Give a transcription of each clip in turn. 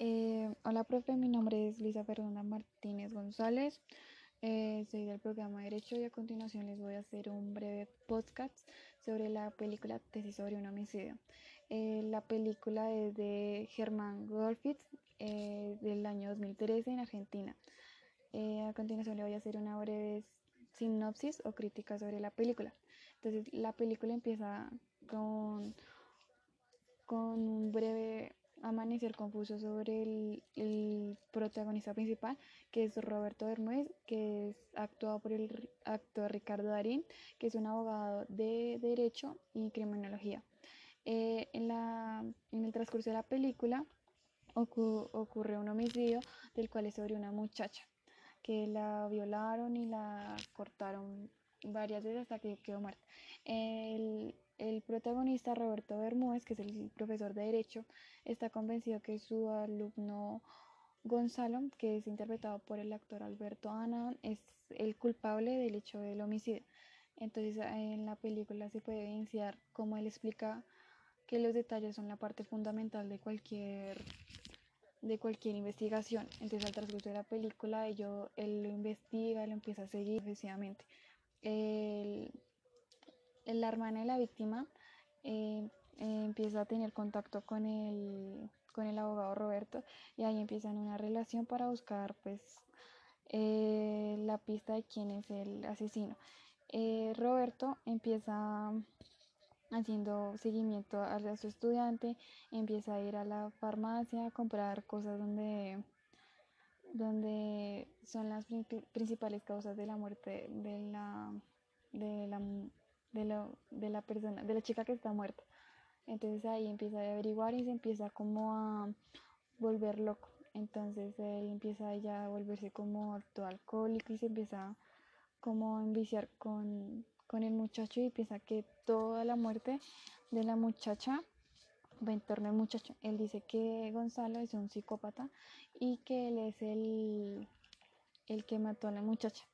Eh, hola, profe, mi nombre es Lisa Fernanda Martínez González. Eh, soy del programa Derecho y a continuación les voy a hacer un breve podcast sobre la película Tesis sobre un homicidio. Eh, la película es de Germán Golfitz del año 2013 en Argentina. a continuación le voy a hacer una breve sinopsis o crítica sobre la película. Entonces, la película empieza con, con un breve amanecer confuso sobre el, protagonista principal, que es Roberto Bermúdez, que es actuado por el actor Ricardo Darín, que es un abogado de Derecho y Criminología. Eh, en, la, en el transcurso de la película ocurre un homicidio del cual es sobre una muchacha que la violaron y la cortaron varias veces hasta que quedó muerta. El, el protagonista, Roberto Bermúdez, que es el profesor de Derecho, está convencido que su alumno Gonzalo, que es interpretado por el actor Alberto Ana, es el culpable del hecho del homicidio. Entonces en la película se puede evidenciar cómo él explica que los detalles son la parte fundamental de cualquier de cualquier investigación. Entonces al transcurso de la película ello, él lo investiga, lo empieza a seguir sucesivamente. El, la hermana de la víctima eh, eh, empieza a tener contacto con el, con el abogado Roberto y ahí empiezan una relación para buscar pues eh, la pista de quién es el asesino. Roberto empieza haciendo seguimiento a, su estudiante, empieza a ir a la farmacia a comprar cosas donde donde son las principales causas de la muerte de la, de la de, la, de la persona, de la chica que está muerta. Entonces ahí empieza a averiguar y se empieza como a volver loco. Entonces él empieza ya a volverse como alcohólico y se empieza como a enviciar con, con el muchacho y piensa que toda la muerte de la muchacha va en torno al muchacho. Él dice que Gonzalo es un psicópata y que él es el, el que mató a la muchacha.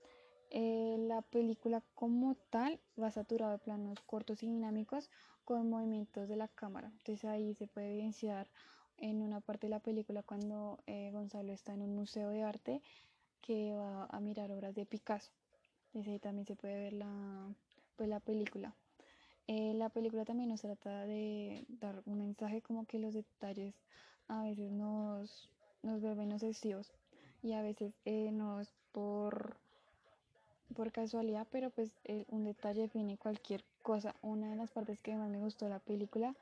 Eh, la película como tal va saturada de planos cortos y dinámicos con movimientos de la cámara. Entonces ahí se puede evidenciar en una parte de la película cuando eh, Gonzalo está en un museo de arte que va a mirar obras de Picasso. Entonces ahí también se puede ver la, pues, la película. Eh, la película también nos trata de dar un mensaje como que los detalles a veces nos, nos vuelven obsesivos y a veces nos por por casualidad, pero pues un detalle define cualquier cosa. Una de las partes que más me gustó de la película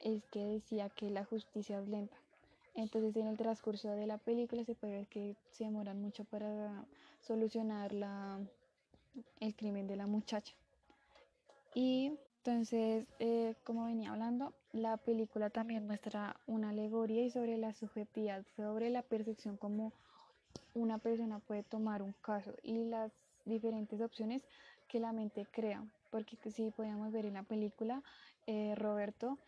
es que decía que la justicia es lenta. Entonces en el transcurso de la película se puede ver que se demoran mucho para solucionar la, el crimen de la muchacha. Y entonces, eh, como venía hablando, la película también muestra una alegoría y sobre la subjetividad, sobre la percepción como una persona puede tomar un caso y las diferentes opciones que la mente crea, porque si podíamos ver en la película, eh, Roberto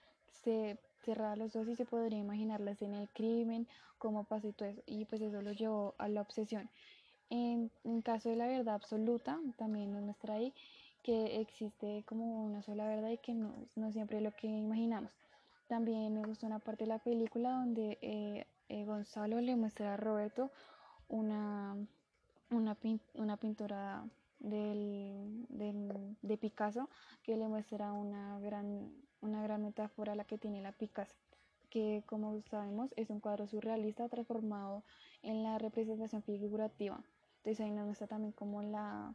se cerraba los ojos y se podría imaginar la escena del crimen, cómo pasó y todo eso, y pues eso lo llevó a la obsesión. En, caso de la verdad absoluta, también nos muestra ahí que existe como una sola verdad y que no, no siempre es lo que imaginamos. También me gustó una parte de la película donde eh, eh, Gonzalo le muestra a Roberto una, una, una pintura del, de Picasso que le muestra una gran, una gran metáfora la que tiene la Picasso, que como sabemos es un cuadro surrealista transformado en la representación figurativa. Entonces ahí nos muestra también como la,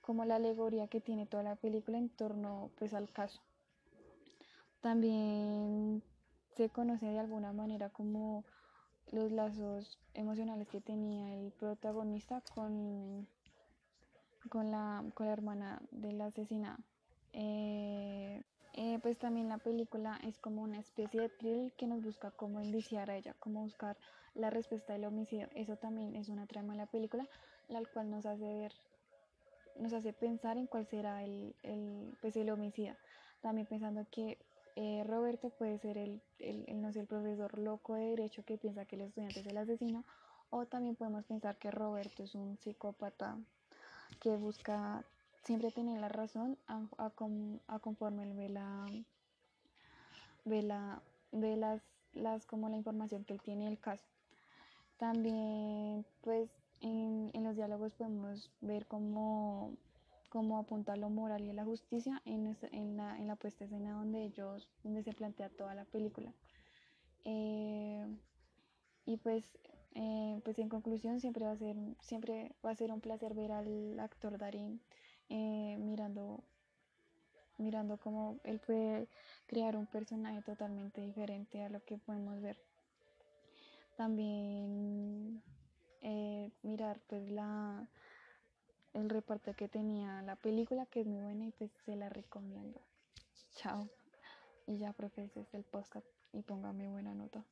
como la alegoría que tiene toda la película en torno pues al caso. También se conoce de alguna manera como los lazos emocionales que tenía el protagonista con, con, la, con la hermana de la asesinada. Eh, eh, pues también la película es como una especie de thrill que nos busca cómo indiciar a ella, cómo buscar la respuesta del homicidio. Eso también es una trama de la película, la cual nos hace ver, nos hace pensar en cuál será el, el, pues el homicida. También pensando que eh, Roberto puede ser el, el, no sé, el profesor loco de derecho que piensa que el estudiante es el asesino, o también podemos pensar que Roberto es un psicópata que busca siempre tener la razón a, a, conforme él ve, la, ve, la, ve las las, como la información que él tiene del caso. También, pues, en, en los diálogos podemos ver cómo, cómo apunta lo moral y la justicia en, en, la, en la puesta escena donde ellos, donde se plantea toda la película. Eh, y pues, eh, pues en conclusión siempre va a ser, siempre va a ser un placer ver al actor Darín eh, mirando, mirando cómo él puede crear un personaje totalmente diferente a lo que podemos ver. También mirar pues la el reparto que tenía la película que es muy buena y pues se la recomiendo. Chao. Y ya, profe, ese es el podcast y póngame buena nota.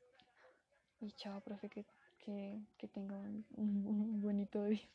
Y chao, profe, que, que, que tenga un, un bonito día.